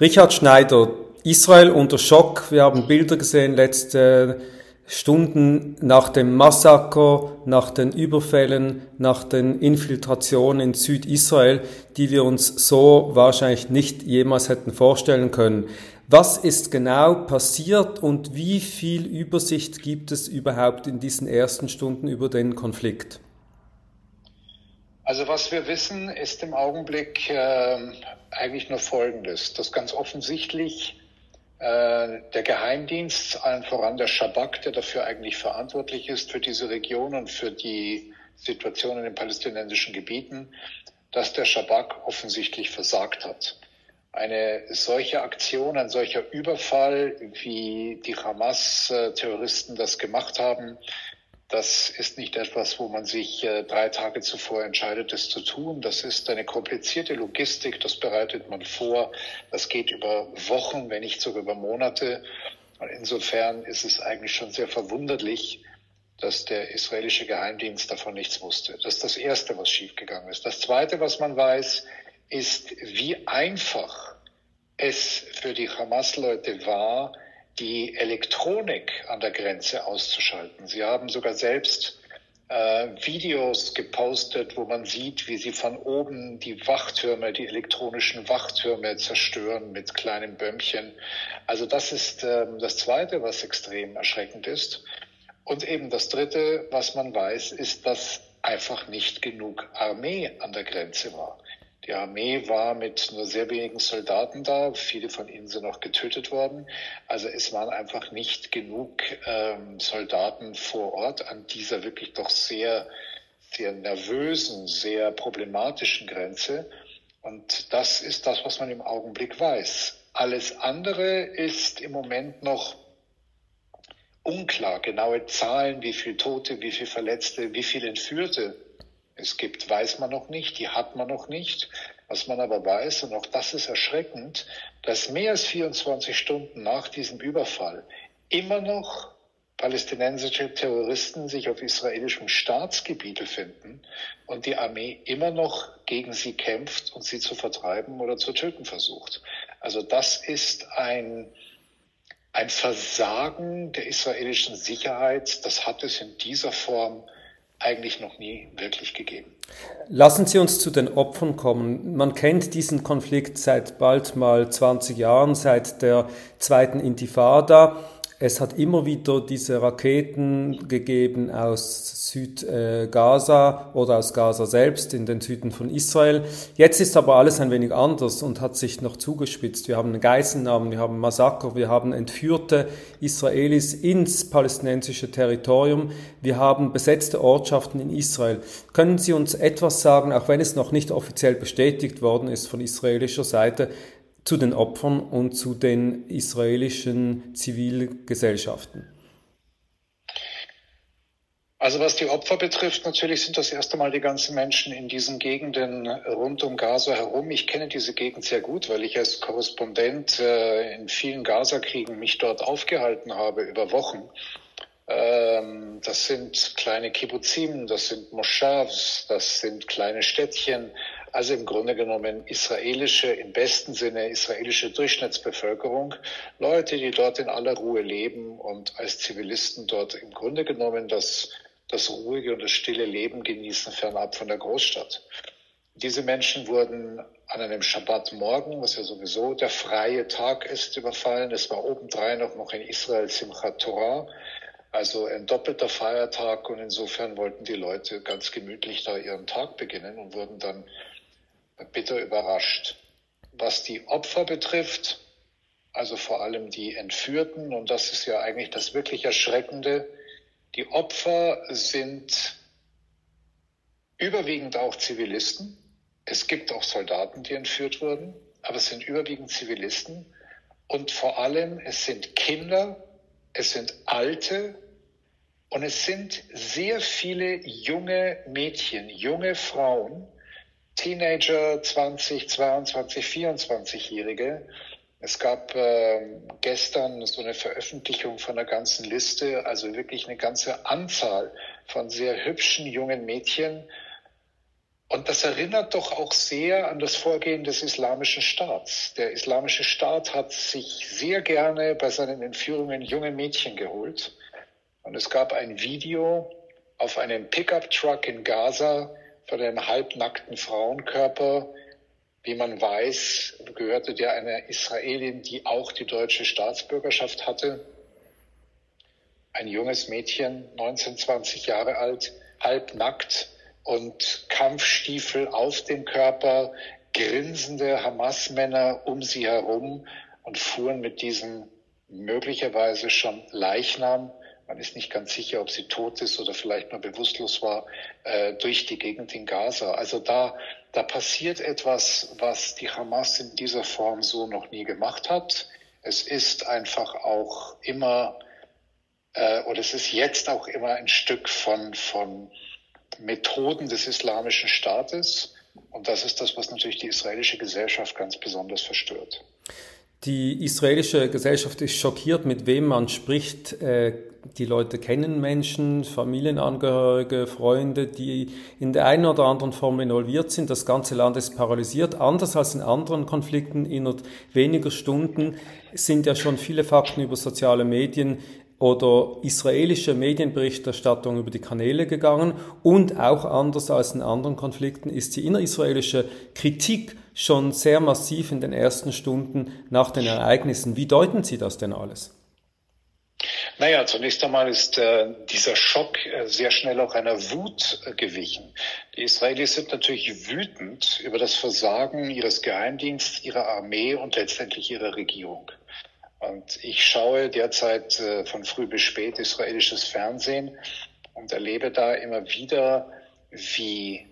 Richard Schneider, Israel unter Schock. Wir haben Bilder gesehen letzte Stunden nach dem Massaker, nach den Überfällen, nach den Infiltrationen in Südisrael, die wir uns so wahrscheinlich nicht jemals hätten vorstellen können. Was ist genau passiert und wie viel Übersicht gibt es überhaupt in diesen ersten Stunden über den Konflikt? Also was wir wissen, ist im Augenblick äh, eigentlich nur Folgendes, dass ganz offensichtlich äh, der Geheimdienst, allen voran der Schabak, der dafür eigentlich verantwortlich ist für diese Region und für die Situation in den palästinensischen Gebieten, dass der Schabak offensichtlich versagt hat. Eine solche Aktion, ein solcher Überfall, wie die Hamas-Terroristen das gemacht haben, das ist nicht etwas, wo man sich äh, drei Tage zuvor entscheidet, es zu tun. Das ist eine komplizierte Logistik, das bereitet man vor. Das geht über Wochen, wenn nicht sogar über Monate. Und insofern ist es eigentlich schon sehr verwunderlich, dass der israelische Geheimdienst davon nichts wusste. Das ist das Erste, was schiefgegangen ist. Das Zweite, was man weiß, ist, wie einfach es für die Hamas-Leute war, die Elektronik an der Grenze auszuschalten. Sie haben sogar selbst äh, Videos gepostet, wo man sieht, wie sie von oben die Wachtürme, die elektronischen Wachtürme zerstören mit kleinen Bömmchen. Also das ist äh, das Zweite, was extrem erschreckend ist. Und eben das Dritte, was man weiß, ist, dass einfach nicht genug Armee an der Grenze war. Die Armee war mit nur sehr wenigen Soldaten da. Viele von ihnen sind auch getötet worden. Also es waren einfach nicht genug ähm, Soldaten vor Ort an dieser wirklich doch sehr, sehr nervösen, sehr problematischen Grenze. Und das ist das, was man im Augenblick weiß. Alles andere ist im Moment noch unklar. Genaue Zahlen, wie viele Tote, wie viele Verletzte, wie viele Entführte es gibt, weiß man noch nicht, die hat man noch nicht. Was man aber weiß, und auch das ist erschreckend, dass mehr als 24 Stunden nach diesem Überfall immer noch palästinensische Terroristen sich auf israelischem Staatsgebiet befinden und die Armee immer noch gegen sie kämpft und sie zu vertreiben oder zu töten versucht. Also das ist ein, ein Versagen der israelischen Sicherheit. Das hat es in dieser Form eigentlich noch nie wirklich gegeben. Lassen Sie uns zu den Opfern kommen. Man kennt diesen Konflikt seit bald mal 20 Jahren, seit der zweiten Intifada. Es hat immer wieder diese Raketen gegeben aus Südgaza oder aus Gaza selbst in den Süden von Israel. Jetzt ist aber alles ein wenig anders und hat sich noch zugespitzt. Wir haben Geiselnahmen, wir haben Massaker, wir haben entführte Israelis ins palästinensische Territorium, wir haben besetzte Ortschaften in Israel. Können Sie uns etwas sagen, auch wenn es noch nicht offiziell bestätigt worden ist von israelischer Seite, zu den Opfern und zu den israelischen Zivilgesellschaften? Also was die Opfer betrifft, natürlich sind das erst einmal die ganzen Menschen in diesen Gegenden rund um Gaza herum. Ich kenne diese Gegend sehr gut, weil ich als Korrespondent äh, in vielen Gaza-Kriegen mich dort aufgehalten habe über Wochen. Ähm, das sind kleine Kibbuzim, das sind Moshavs, das sind kleine Städtchen, also im Grunde genommen israelische, im besten Sinne israelische Durchschnittsbevölkerung, Leute, die dort in aller Ruhe leben und als Zivilisten dort im Grunde genommen das, das ruhige und das stille Leben genießen, fernab von der Großstadt. Diese Menschen wurden an einem Schabbatmorgen, was ja sowieso der freie Tag ist, überfallen. Es war obendrein auch noch in Israel Simchat Torah, also ein doppelter Feiertag und insofern wollten die Leute ganz gemütlich da ihren Tag beginnen und wurden dann bitter überrascht. Was die Opfer betrifft, also vor allem die Entführten, und das ist ja eigentlich das wirklich Erschreckende, die Opfer sind überwiegend auch Zivilisten. Es gibt auch Soldaten, die entführt wurden, aber es sind überwiegend Zivilisten. Und vor allem, es sind Kinder, es sind Alte und es sind sehr viele junge Mädchen, junge Frauen, Teenager, 20, 22, 24-Jährige. Es gab äh, gestern so eine Veröffentlichung von der ganzen Liste, also wirklich eine ganze Anzahl von sehr hübschen jungen Mädchen. Und das erinnert doch auch sehr an das Vorgehen des Islamischen Staats. Der Islamische Staat hat sich sehr gerne bei seinen Entführungen junge Mädchen geholt. Und es gab ein Video auf einem Pickup-Truck in Gaza von einem halbnackten Frauenkörper. Wie man weiß, gehörte der einer Israelin, die auch die deutsche Staatsbürgerschaft hatte. Ein junges Mädchen, 19, 20 Jahre alt, halbnackt und Kampfstiefel auf dem Körper, grinsende Hamas-Männer um sie herum und fuhren mit diesem möglicherweise schon Leichnam, man ist nicht ganz sicher, ob sie tot ist oder vielleicht nur bewusstlos war, äh, durch die Gegend in Gaza. Also da, da passiert etwas, was die Hamas in dieser Form so noch nie gemacht hat. Es ist einfach auch immer, äh, oder es ist jetzt auch immer ein Stück von, von Methoden des islamischen Staates. Und das ist das, was natürlich die israelische Gesellschaft ganz besonders verstört. Die israelische Gesellschaft ist schockiert, mit wem man spricht. Äh, die Leute kennen Menschen, Familienangehörige, Freunde, die in der einen oder anderen Form involviert sind. Das ganze Land ist paralysiert. Anders als in anderen Konflikten innerhalb weniger Stunden sind ja schon viele Fakten über soziale Medien oder israelische Medienberichterstattung über die Kanäle gegangen und auch anders als in anderen Konflikten ist die innerisraelische Kritik schon sehr massiv in den ersten Stunden nach den Ereignissen. Wie deuten Sie das denn alles? Naja, zunächst einmal ist äh, dieser Schock äh, sehr schnell auch einer Wut äh, gewichen. Die Israelis sind natürlich wütend über das Versagen ihres Geheimdienstes, ihrer Armee und letztendlich ihrer Regierung. Und ich schaue derzeit äh, von früh bis spät israelisches Fernsehen und erlebe da immer wieder, wie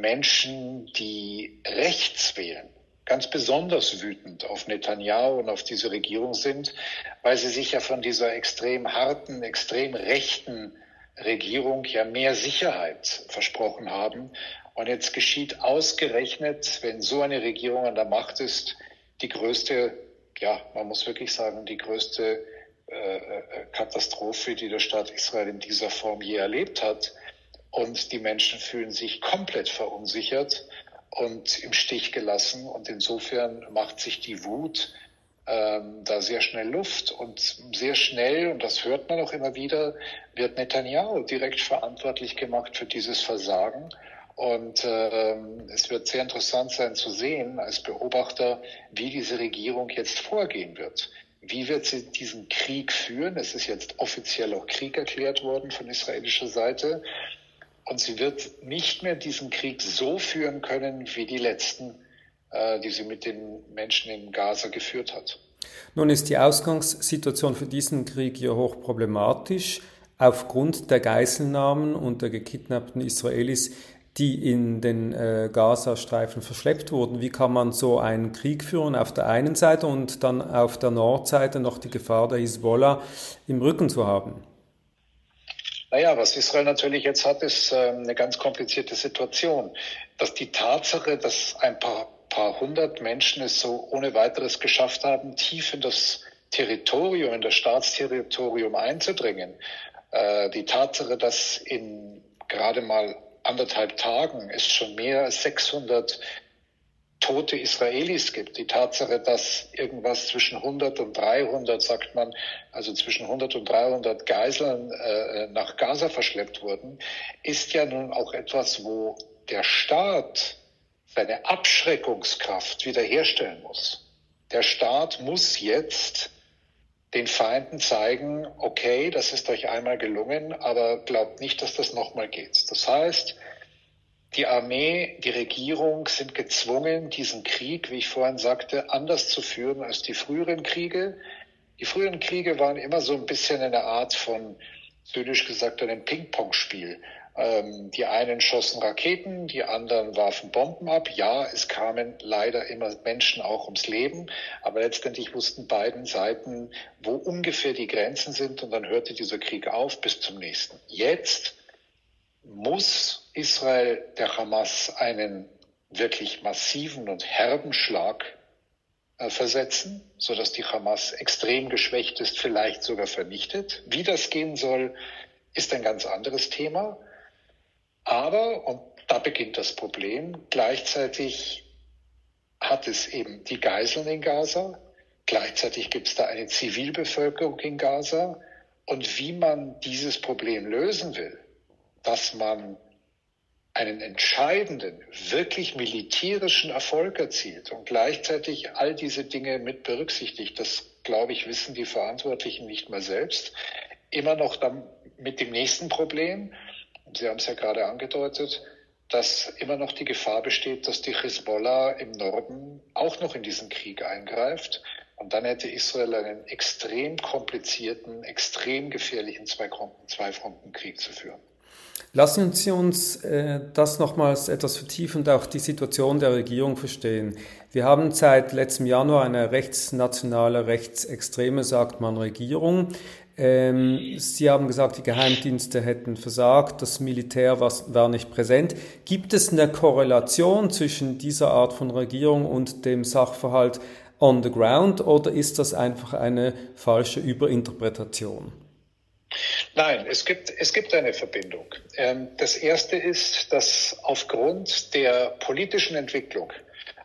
Menschen, die rechts wählen, ganz besonders wütend auf Netanyahu und auf diese Regierung sind, weil sie sich ja von dieser extrem harten, extrem rechten Regierung ja mehr Sicherheit versprochen haben. Und jetzt geschieht ausgerechnet, wenn so eine Regierung an der Macht ist, die größte ja, man muss wirklich sagen, die größte äh, äh, Katastrophe, die der Staat Israel in dieser Form je erlebt hat. Und die Menschen fühlen sich komplett verunsichert und im Stich gelassen. Und insofern macht sich die Wut ähm, da sehr schnell Luft. Und sehr schnell, und das hört man auch immer wieder, wird Netanyahu direkt verantwortlich gemacht für dieses Versagen. Und äh, es wird sehr interessant sein zu sehen als Beobachter, wie diese Regierung jetzt vorgehen wird. Wie wird sie diesen Krieg führen? Es ist jetzt offiziell auch Krieg erklärt worden von israelischer Seite. Und sie wird nicht mehr diesen Krieg so führen können wie die letzten, äh, die sie mit den Menschen in Gaza geführt hat. Nun ist die Ausgangssituation für diesen Krieg ja hoch problematisch. Aufgrund der Geiselnahmen und der gekidnappten Israelis die in den äh, Gazastreifen verschleppt wurden. Wie kann man so einen Krieg führen auf der einen Seite und dann auf der Nordseite noch die Gefahr der Hisbollah im Rücken zu haben? Naja, was Israel natürlich jetzt hat, ist äh, eine ganz komplizierte Situation. Dass die Tatsache, dass ein paar, paar hundert Menschen es so ohne weiteres geschafft haben, tief in das Territorium, in das Staatsterritorium einzudringen, äh, die Tatsache, dass in gerade mal anderthalb Tagen es schon mehr als 600 tote Israelis gibt. Die Tatsache, dass irgendwas zwischen 100 und 300, sagt man, also zwischen 100 und 300 Geiseln äh, nach Gaza verschleppt wurden, ist ja nun auch etwas, wo der Staat seine Abschreckungskraft wiederherstellen muss. Der Staat muss jetzt den Feinden zeigen, okay, das ist euch einmal gelungen, aber glaubt nicht, dass das nochmal geht. Das heißt, die Armee, die Regierung sind gezwungen, diesen Krieg, wie ich vorhin sagte, anders zu führen als die früheren Kriege. Die früheren Kriege waren immer so ein bisschen eine Art von, zynisch gesagt, einem Ping-Pong-Spiel. Ähm, die einen schossen Raketen, die anderen warfen Bomben ab. Ja, es kamen leider immer Menschen auch ums Leben, aber letztendlich wussten beiden Seiten, wo ungefähr die Grenzen sind und dann hörte dieser Krieg auf bis zum nächsten. Jetzt muss Israel der Hamas einen wirklich massiven und herben Schlag äh, versetzen, so dass die Hamas extrem geschwächt ist, vielleicht sogar vernichtet. Wie das gehen soll, ist ein ganz anderes Thema. Aber, und Da beginnt das Problem. Gleichzeitig hat es eben die Geiseln in Gaza. Gleichzeitig gibt es da eine Zivilbevölkerung in Gaza. Und wie man dieses Problem lösen will, dass man einen entscheidenden, wirklich militärischen Erfolg erzielt und gleichzeitig all diese Dinge mit berücksichtigt, das glaube ich, wissen die Verantwortlichen nicht mal selbst, immer noch dann mit dem nächsten Problem, Sie haben es ja gerade angedeutet, dass immer noch die Gefahr besteht, dass die Hisbollah im Norden auch noch in diesen Krieg eingreift. Und dann hätte Israel einen extrem komplizierten, extrem gefährlichen Zwei-Fronten-Krieg zu führen. Lassen Sie uns äh, das nochmals etwas vertiefend auch die Situation der Regierung verstehen. Wir haben seit letztem Januar eine rechtsnationale, rechtsextreme, sagt man, Regierung. Ähm, Sie haben gesagt, die Geheimdienste hätten versagt, das Militär war, war nicht präsent. Gibt es eine Korrelation zwischen dieser Art von Regierung und dem Sachverhalt on the ground oder ist das einfach eine falsche Überinterpretation? Nein, es gibt, es gibt eine Verbindung. Ähm, das erste ist, dass aufgrund der politischen Entwicklung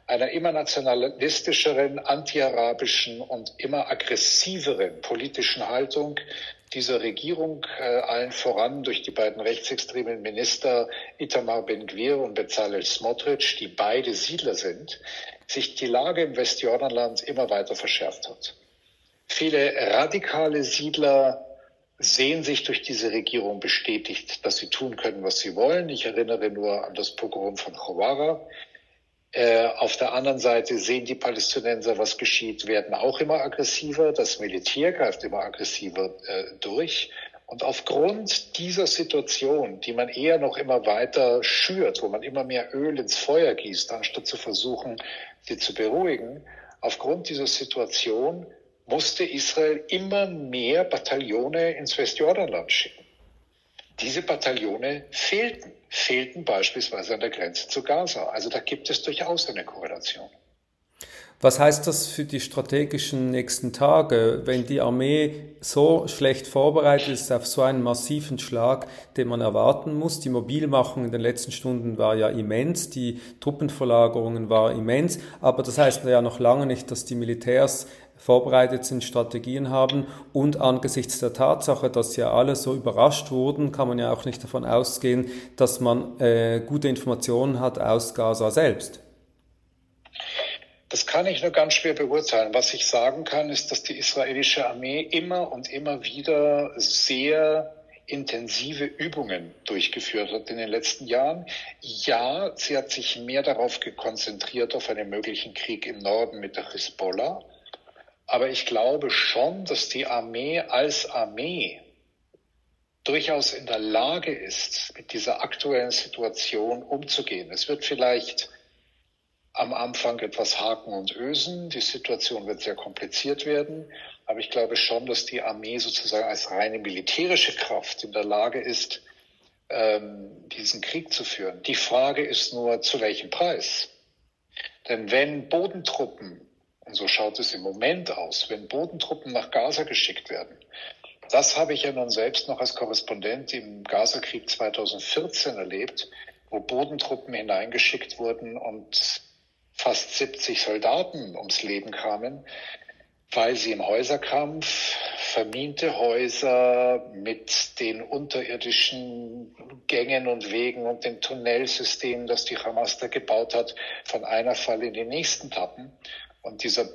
einer immer nationalistischeren, antiarabischen und immer aggressiveren politischen Haltung dieser Regierung, äh, allen voran durch die beiden rechtsextremen Minister Itamar Ben-Gvir und Bezalel Smotrich, die beide Siedler sind, sich die Lage im Westjordanland immer weiter verschärft hat. Viele radikale Siedler sehen sich durch diese Regierung bestätigt, dass sie tun können, was sie wollen. Ich erinnere nur an das Pogrom von Chawara. Äh, auf der anderen Seite sehen die Palästinenser, was geschieht, werden auch immer aggressiver. Das Militär greift immer aggressiver äh, durch. Und aufgrund dieser Situation, die man eher noch immer weiter schürt, wo man immer mehr Öl ins Feuer gießt, anstatt zu versuchen, sie zu beruhigen, aufgrund dieser Situation musste Israel immer mehr Bataillone ins Westjordanland schicken. Diese Bataillone fehlten, fehlten beispielsweise an der Grenze zu Gaza. Also da gibt es durchaus eine Korrelation. Was heißt das für die strategischen nächsten Tage, wenn die Armee so schlecht vorbereitet ist auf so einen massiven Schlag, den man erwarten muss? Die Mobilmachung in den letzten Stunden war ja immens, die Truppenverlagerungen waren immens, aber das heißt ja noch lange nicht, dass die Militärs vorbereitet sind, Strategien haben und angesichts der Tatsache, dass ja alle so überrascht wurden, kann man ja auch nicht davon ausgehen, dass man äh, gute Informationen hat aus Gaza selbst. Das kann ich nur ganz schwer beurteilen. Was ich sagen kann, ist, dass die israelische Armee immer und immer wieder sehr intensive Übungen durchgeführt hat in den letzten Jahren. Ja, sie hat sich mehr darauf konzentriert, auf einen möglichen Krieg im Norden mit der Hisbollah. Aber ich glaube schon, dass die Armee als Armee durchaus in der Lage ist, mit dieser aktuellen Situation umzugehen. Es wird vielleicht am Anfang etwas haken und ösen. Die Situation wird sehr kompliziert werden. Aber ich glaube schon, dass die Armee sozusagen als reine militärische Kraft in der Lage ist, ähm, diesen Krieg zu führen. Die Frage ist nur, zu welchem Preis? Denn wenn Bodentruppen und so schaut es im Moment aus, wenn Bodentruppen nach Gaza geschickt werden. Das habe ich ja nun selbst noch als Korrespondent im Gazakrieg 2014 erlebt, wo Bodentruppen hineingeschickt wurden und fast 70 Soldaten ums Leben kamen, weil sie im Häuserkampf verminte Häuser mit den unterirdischen Gängen und Wegen und den Tunnelsystemen, das die Hamas da gebaut hat, von einer Falle in den nächsten tappen und dieser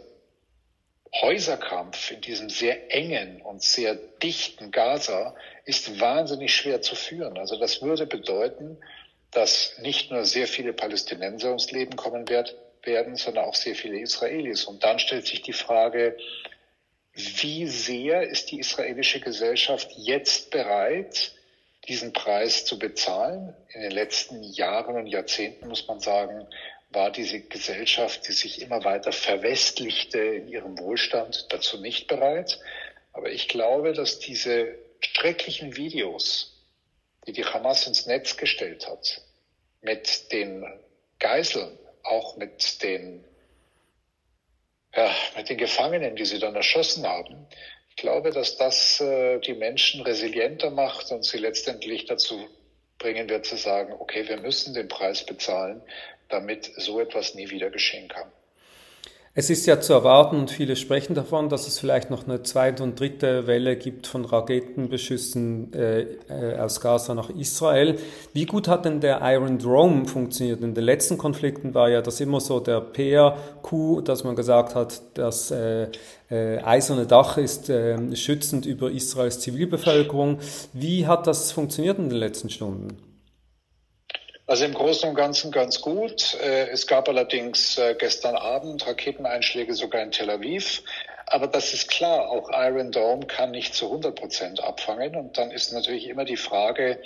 Häuserkampf in diesem sehr engen und sehr dichten Gaza ist wahnsinnig schwer zu führen. Also das würde bedeuten, dass nicht nur sehr viele Palästinenser ums Leben kommen werden, sondern auch sehr viele Israelis. Und dann stellt sich die Frage, wie sehr ist die israelische Gesellschaft jetzt bereit, diesen Preis zu bezahlen? In den letzten Jahren und Jahrzehnten muss man sagen, war diese Gesellschaft, die sich immer weiter verwestlichte in ihrem Wohlstand, dazu nicht bereit. Aber ich glaube, dass diese schrecklichen Videos, die die Hamas ins Netz gestellt hat, mit den Geiseln, auch mit den, ja, mit den Gefangenen, die sie dann erschossen haben, ich glaube, dass das äh, die Menschen resilienter macht und sie letztendlich dazu bringen wird zu sagen, okay, wir müssen den Preis bezahlen, damit so etwas nie wieder geschehen kann. Es ist ja zu erwarten und viele sprechen davon, dass es vielleicht noch eine zweite und dritte Welle gibt von Raketenbeschüssen äh, äh, aus Gaza nach Israel. Wie gut hat denn der Iron Dome funktioniert? In den letzten Konflikten war ja das immer so der PR-Coup, dass man gesagt hat, das äh, äh, eiserne Dach ist äh, schützend über Israels Zivilbevölkerung. Wie hat das funktioniert in den letzten Stunden? Also im Großen und Ganzen ganz gut. Äh, es gab allerdings äh, gestern Abend Raketeneinschläge sogar in Tel Aviv. Aber das ist klar, auch Iron Dome kann nicht zu 100 Prozent abfangen. Und dann ist natürlich immer die Frage,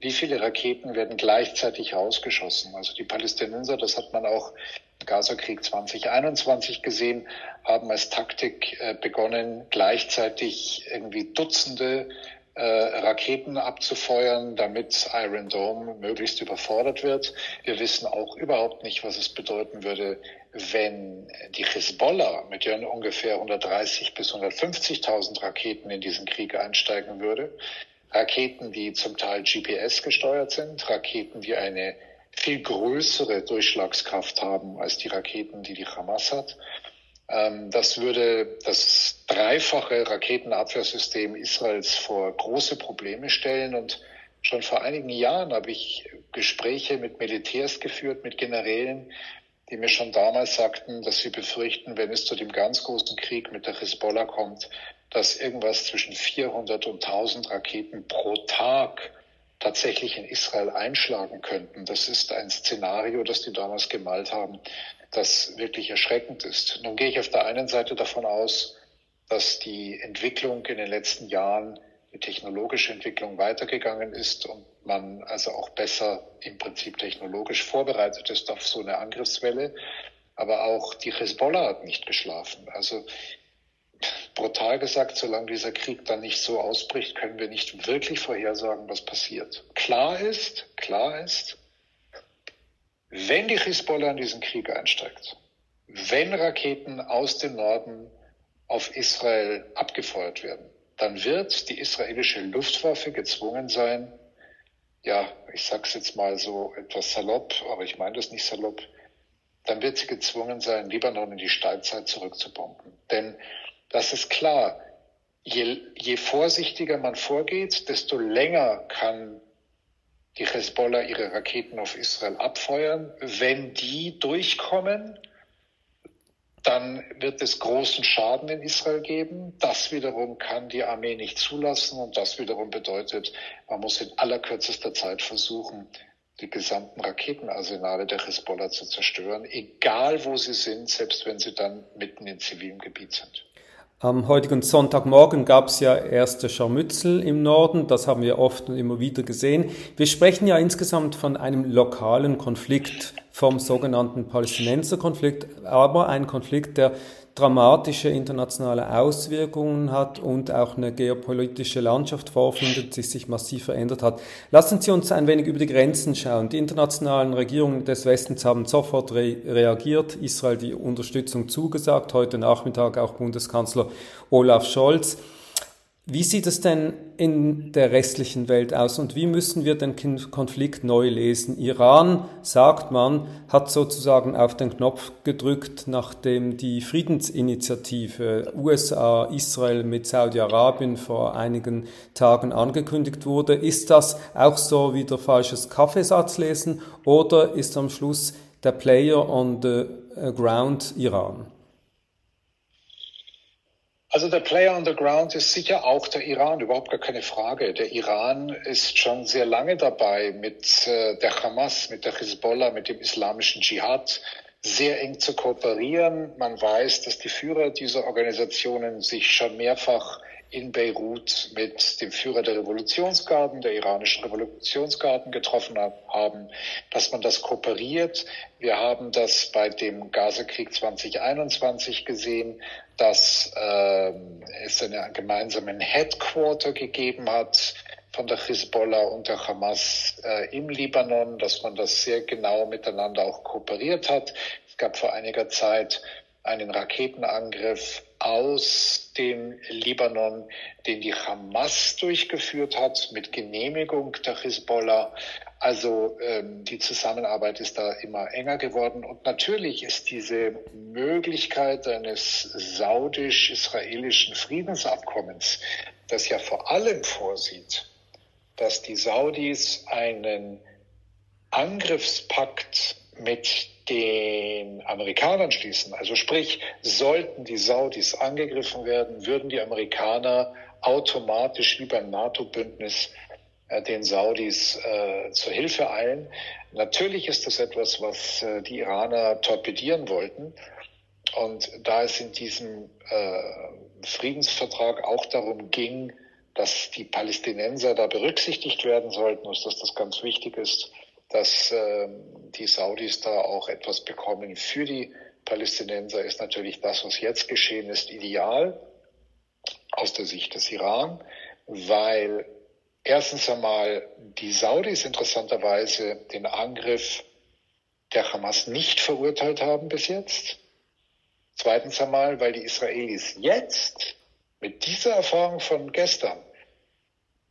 wie viele Raketen werden gleichzeitig ausgeschossen? Also die Palästinenser, das hat man auch im Gazakrieg 2021 gesehen, haben als Taktik äh, begonnen, gleichzeitig irgendwie Dutzende äh, Raketen abzufeuern, damit Iron Dome möglichst überfordert wird. Wir wissen auch überhaupt nicht, was es bedeuten würde, wenn die Hezbollah mit ihren ungefähr 130 bis 150.000 Raketen in diesen Krieg einsteigen würde. Raketen, die zum Teil GPS gesteuert sind, Raketen, die eine viel größere Durchschlagskraft haben als die Raketen, die die Hamas hat. Ähm, das würde das dreifache Raketenabwehrsystem Israels vor große Probleme stellen. Und schon vor einigen Jahren habe ich Gespräche mit Militärs geführt, mit Generälen, die mir schon damals sagten, dass sie befürchten, wenn es zu dem ganz großen Krieg mit der Hezbollah kommt, dass irgendwas zwischen 400 und 1000 Raketen pro Tag tatsächlich in Israel einschlagen könnten. Das ist ein Szenario, das die damals gemalt haben, das wirklich erschreckend ist. Nun gehe ich auf der einen Seite davon aus, dass die Entwicklung in den letzten Jahren, die technologische Entwicklung weitergegangen ist und man also auch besser im Prinzip technologisch vorbereitet ist auf so eine Angriffswelle. Aber auch die Hezbollah hat nicht geschlafen. Also brutal gesagt, solange dieser Krieg dann nicht so ausbricht, können wir nicht wirklich vorhersagen, was passiert. Klar ist, klar ist, wenn die Hisbollah in diesen Krieg einsteigt, wenn Raketen aus dem Norden auf Israel abgefeuert werden, dann wird die israelische Luftwaffe gezwungen sein, ja, ich sag's jetzt mal so etwas salopp, aber ich meine das nicht salopp, dann wird sie gezwungen sein, Libanon in die Steinzeit zurückzubomben. Denn das ist klar, je, je vorsichtiger man vorgeht, desto länger kann die Hezbollah ihre Raketen auf Israel abfeuern. Wenn die durchkommen, dann wird es großen Schaden in Israel geben. Das wiederum kann die Armee nicht zulassen und das wiederum bedeutet, man muss in allerkürzester Zeit versuchen, die gesamten Raketenarsenale der Hezbollah zu zerstören, egal wo sie sind, selbst wenn sie dann mitten in zivilem Gebiet sind. Am heutigen Sonntagmorgen gab es ja erste Scharmützel im Norden, das haben wir oft und immer wieder gesehen. Wir sprechen ja insgesamt von einem lokalen Konflikt, vom sogenannten Palästinenserkonflikt, aber ein Konflikt, der dramatische internationale Auswirkungen hat und auch eine geopolitische Landschaft vorfindet, die sich massiv verändert hat. Lassen Sie uns ein wenig über die Grenzen schauen. Die internationalen Regierungen des Westens haben sofort re reagiert, Israel die Unterstützung zugesagt, heute Nachmittag auch Bundeskanzler Olaf Scholz. Wie sieht es denn in der restlichen Welt aus und wie müssen wir den Konflikt neu lesen? Iran, sagt man, hat sozusagen auf den Knopf gedrückt, nachdem die Friedensinitiative USA, Israel mit Saudi-Arabien vor einigen Tagen angekündigt wurde. Ist das auch so wieder falsches Kaffeesatz lesen oder ist am Schluss der Player on the ground Iran? Also der Player on the ground ist sicher auch der Iran, überhaupt gar keine Frage. Der Iran ist schon sehr lange dabei, mit äh, der Hamas, mit der Hezbollah, mit dem islamischen Dschihad sehr eng zu kooperieren. Man weiß, dass die Führer dieser Organisationen sich schon mehrfach in Beirut mit dem Führer der Revolutionsgarden, der iranischen Revolutionsgarden getroffen haben, dass man das kooperiert. Wir haben das bei dem Gazakrieg 2021 gesehen, dass äh, es einen gemeinsamen Headquarter gegeben hat von der Hezbollah und der Hamas äh, im Libanon, dass man das sehr genau miteinander auch kooperiert hat. Es gab vor einiger Zeit einen Raketenangriff aus dem Libanon, den die Hamas durchgeführt hat mit Genehmigung der Hisbollah. Also ähm, die Zusammenarbeit ist da immer enger geworden. Und natürlich ist diese Möglichkeit eines saudisch-israelischen Friedensabkommens, das ja vor allem vorsieht, dass die Saudis einen Angriffspakt mit den Amerikanern schließen. Also sprich, sollten die Saudis angegriffen werden, würden die Amerikaner automatisch wie beim NATO-Bündnis äh, den Saudis äh, zur Hilfe eilen. Natürlich ist das etwas, was äh, die Iraner torpedieren wollten. Und da es in diesem äh, Friedensvertrag auch darum ging, dass die Palästinenser da berücksichtigt werden sollten und dass das ganz wichtig ist, dass äh, die Saudis da auch etwas bekommen für die Palästinenser, ist natürlich das, was jetzt geschehen ist, ideal aus der Sicht des Iran, weil erstens einmal die Saudis interessanterweise den Angriff der Hamas nicht verurteilt haben bis jetzt. Zweitens einmal, weil die Israelis jetzt mit dieser Erfahrung von gestern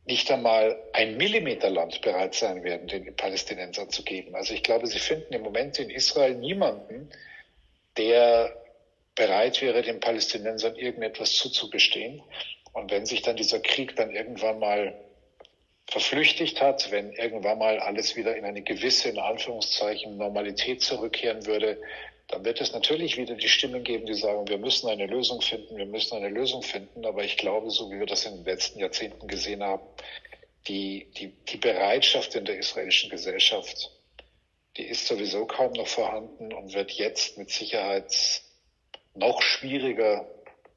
nicht einmal ein Millimeter Land bereit sein werden, den Palästinensern zu geben. Also ich glaube, sie finden im Moment in Israel niemanden, der bereit wäre, den Palästinensern irgendetwas zuzugestehen. Und wenn sich dann dieser Krieg dann irgendwann mal verflüchtigt hat, wenn irgendwann mal alles wieder in eine gewisse, in Anführungszeichen, Normalität zurückkehren würde, dann wird es natürlich wieder die Stimmen geben, die sagen, wir müssen eine Lösung finden, wir müssen eine Lösung finden. Aber ich glaube, so wie wir das in den letzten Jahrzehnten gesehen haben, die, die, die Bereitschaft in der israelischen Gesellschaft, die ist sowieso kaum noch vorhanden und wird jetzt mit Sicherheit noch schwieriger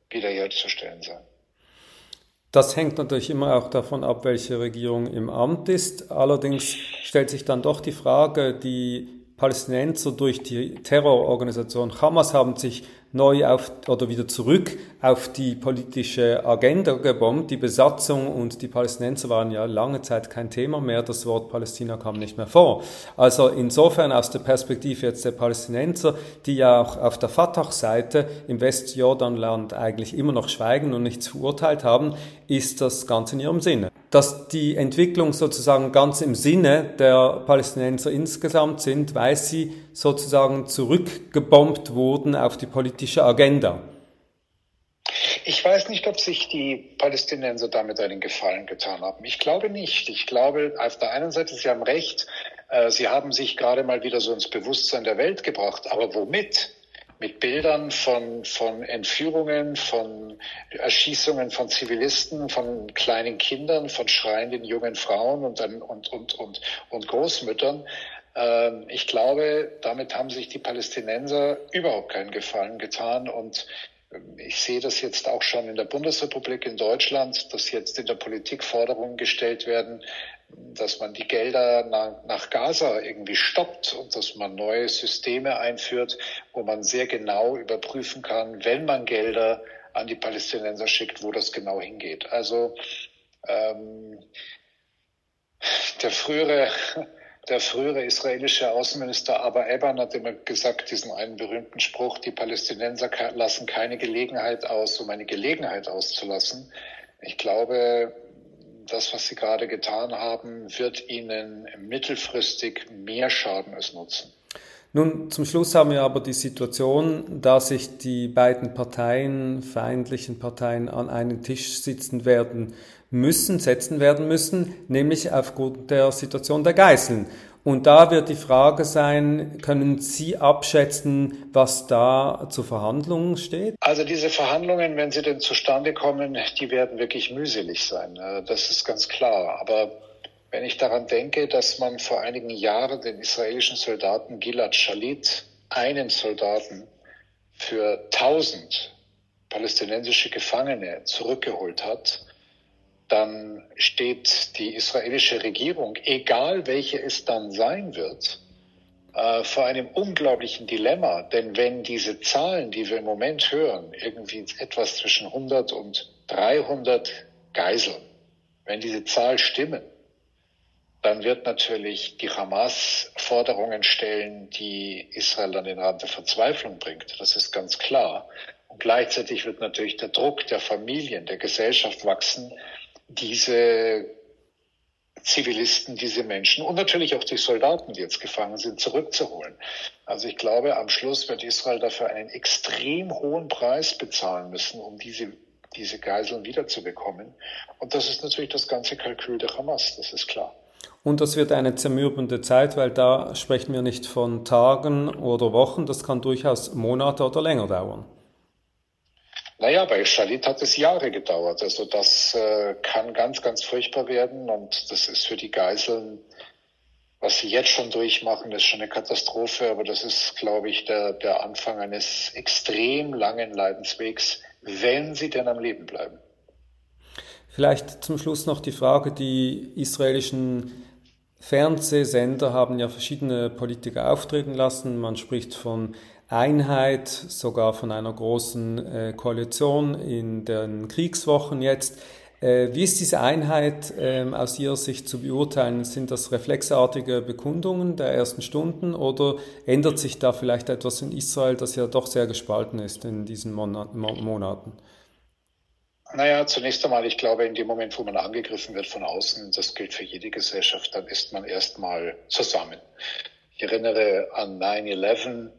wiederherzustellen sein. Das hängt natürlich immer auch davon ab, welche Regierung im Amt ist. Allerdings stellt sich dann doch die Frage, die Palästinenser durch die Terrororganisation Hamas haben sich neu auf oder wieder zurück auf die politische Agenda gebombt. Die Besatzung und die Palästinenser waren ja lange Zeit kein Thema mehr. Das Wort Palästina kam nicht mehr vor. Also insofern aus der Perspektive jetzt der Palästinenser, die ja auch auf der Fatah-Seite im Westjordanland eigentlich immer noch schweigen und nichts verurteilt haben, ist das ganz in ihrem Sinne dass die Entwicklung sozusagen ganz im Sinne der Palästinenser insgesamt sind, weil sie sozusagen zurückgebombt wurden auf die politische Agenda. Ich weiß nicht, ob sich die Palästinenser damit einen Gefallen getan haben. Ich glaube nicht. Ich glaube, auf der einen Seite, Sie haben recht, äh, Sie haben sich gerade mal wieder so ins Bewusstsein der Welt gebracht. Aber womit? mit Bildern von, von Entführungen, von Erschießungen von Zivilisten, von kleinen Kindern, von schreienden jungen Frauen und, und, und, und, und Großmüttern. Ähm, ich glaube, damit haben sich die Palästinenser überhaupt keinen Gefallen getan und ähm, ich sehe das jetzt auch schon in der Bundesrepublik in Deutschland, dass jetzt in der Politik Forderungen gestellt werden, dass man die Gelder nach, nach, Gaza irgendwie stoppt und dass man neue Systeme einführt, wo man sehr genau überprüfen kann, wenn man Gelder an die Palästinenser schickt, wo das genau hingeht. Also ähm, der frühere der frühere israelische Außenminister Aber Eban hat immer gesagt, diesen einen berühmten Spruch, die Palästinenser lassen keine Gelegenheit aus, um eine Gelegenheit auszulassen. Ich glaube, das, was Sie gerade getan haben, wird Ihnen mittelfristig mehr schaden als nutzen. Nun, zum Schluss haben wir aber die Situation, dass sich die beiden Parteien, feindlichen Parteien, an einen Tisch sitzen werden müssen, setzen werden müssen, nämlich aufgrund der Situation der Geiseln. Und da wird die Frage sein, können Sie abschätzen, was da zu Verhandlungen steht? Also diese Verhandlungen, wenn sie denn zustande kommen, die werden wirklich mühselig sein. Das ist ganz klar. Aber wenn ich daran denke, dass man vor einigen Jahren den israelischen Soldaten Gilad Shalit, einen Soldaten, für 1000 palästinensische Gefangene zurückgeholt hat, dann steht die israelische Regierung, egal welche es dann sein wird, äh, vor einem unglaublichen Dilemma. Denn wenn diese Zahlen, die wir im Moment hören, irgendwie etwas zwischen 100 und 300 Geiseln, wenn diese Zahl stimmen, dann wird natürlich die Hamas Forderungen stellen, die Israel an den Rand der Verzweiflung bringt. Das ist ganz klar. Und gleichzeitig wird natürlich der Druck der Familien, der Gesellschaft wachsen, diese Zivilisten, diese Menschen und natürlich auch die Soldaten, die jetzt gefangen sind, zurückzuholen. Also ich glaube, am Schluss wird Israel dafür einen extrem hohen Preis bezahlen müssen, um diese, diese Geiseln wiederzubekommen. Und das ist natürlich das ganze Kalkül der Hamas, das ist klar. Und das wird eine zermürbende Zeit, weil da sprechen wir nicht von Tagen oder Wochen, das kann durchaus Monate oder länger dauern. Naja, bei Shalit hat es Jahre gedauert. Also das äh, kann ganz, ganz furchtbar werden und das ist für die Geiseln, was sie jetzt schon durchmachen, ist schon eine Katastrophe, aber das ist, glaube ich, der, der Anfang eines extrem langen Leidenswegs, wenn sie denn am Leben bleiben. Vielleicht zum Schluss noch die Frage, die israelischen Fernsehsender haben ja verschiedene Politiker auftreten lassen. Man spricht von Einheit, sogar von einer großen äh, Koalition in den Kriegswochen jetzt. Äh, wie ist diese Einheit ähm, aus Ihrer Sicht zu beurteilen? Sind das reflexartige Bekundungen der ersten Stunden oder ändert sich da vielleicht etwas in Israel, das ja doch sehr gespalten ist in diesen Monaten? Naja, zunächst einmal, ich glaube, in dem Moment, wo man angegriffen wird von außen, das gilt für jede Gesellschaft, dann ist man erstmal zusammen. Ich erinnere an 9-11,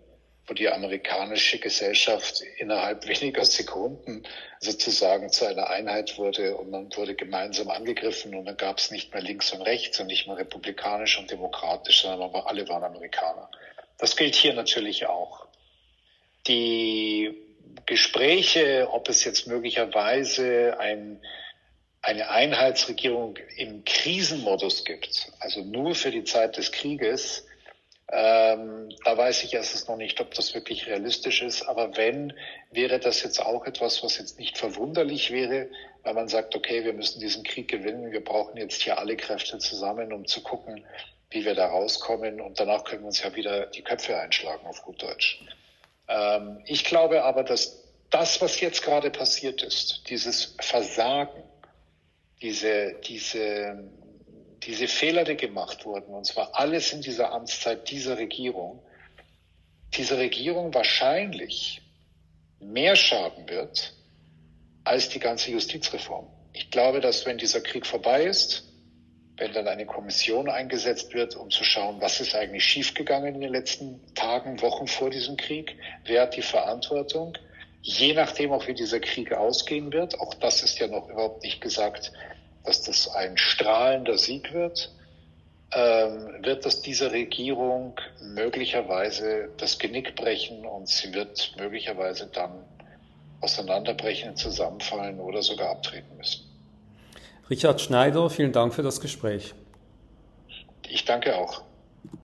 wo die amerikanische Gesellschaft innerhalb weniger Sekunden sozusagen zu einer Einheit wurde und man wurde gemeinsam angegriffen und dann gab es nicht mehr links und rechts und nicht mehr republikanisch und demokratisch, sondern alle waren Amerikaner. Das gilt hier natürlich auch. Die Gespräche, ob es jetzt möglicherweise ein, eine Einheitsregierung im Krisenmodus gibt, also nur für die Zeit des Krieges, ähm, da weiß ich erstens noch nicht, ob das wirklich realistisch ist. Aber wenn, wäre das jetzt auch etwas, was jetzt nicht verwunderlich wäre, weil man sagt, okay, wir müssen diesen Krieg gewinnen. Wir brauchen jetzt hier alle Kräfte zusammen, um zu gucken, wie wir da rauskommen. Und danach können wir uns ja wieder die Köpfe einschlagen, auf gut Deutsch. Ähm, ich glaube aber, dass das, was jetzt gerade passiert ist, dieses Versagen, diese, diese diese Fehler, die gemacht wurden, und zwar alles in dieser Amtszeit dieser Regierung, diese Regierung wahrscheinlich mehr schaden wird als die ganze Justizreform. Ich glaube, dass wenn dieser Krieg vorbei ist, wenn dann eine Kommission eingesetzt wird, um zu schauen, was ist eigentlich schiefgegangen in den letzten Tagen, Wochen vor diesem Krieg, wer hat die Verantwortung, je nachdem auch wie dieser Krieg ausgehen wird, auch das ist ja noch überhaupt nicht gesagt, dass das ein strahlender Sieg wird, ähm, wird das dieser Regierung möglicherweise das Genick brechen und sie wird möglicherweise dann auseinanderbrechen, zusammenfallen oder sogar abtreten müssen. Richard Schneider, vielen Dank für das Gespräch. Ich danke auch.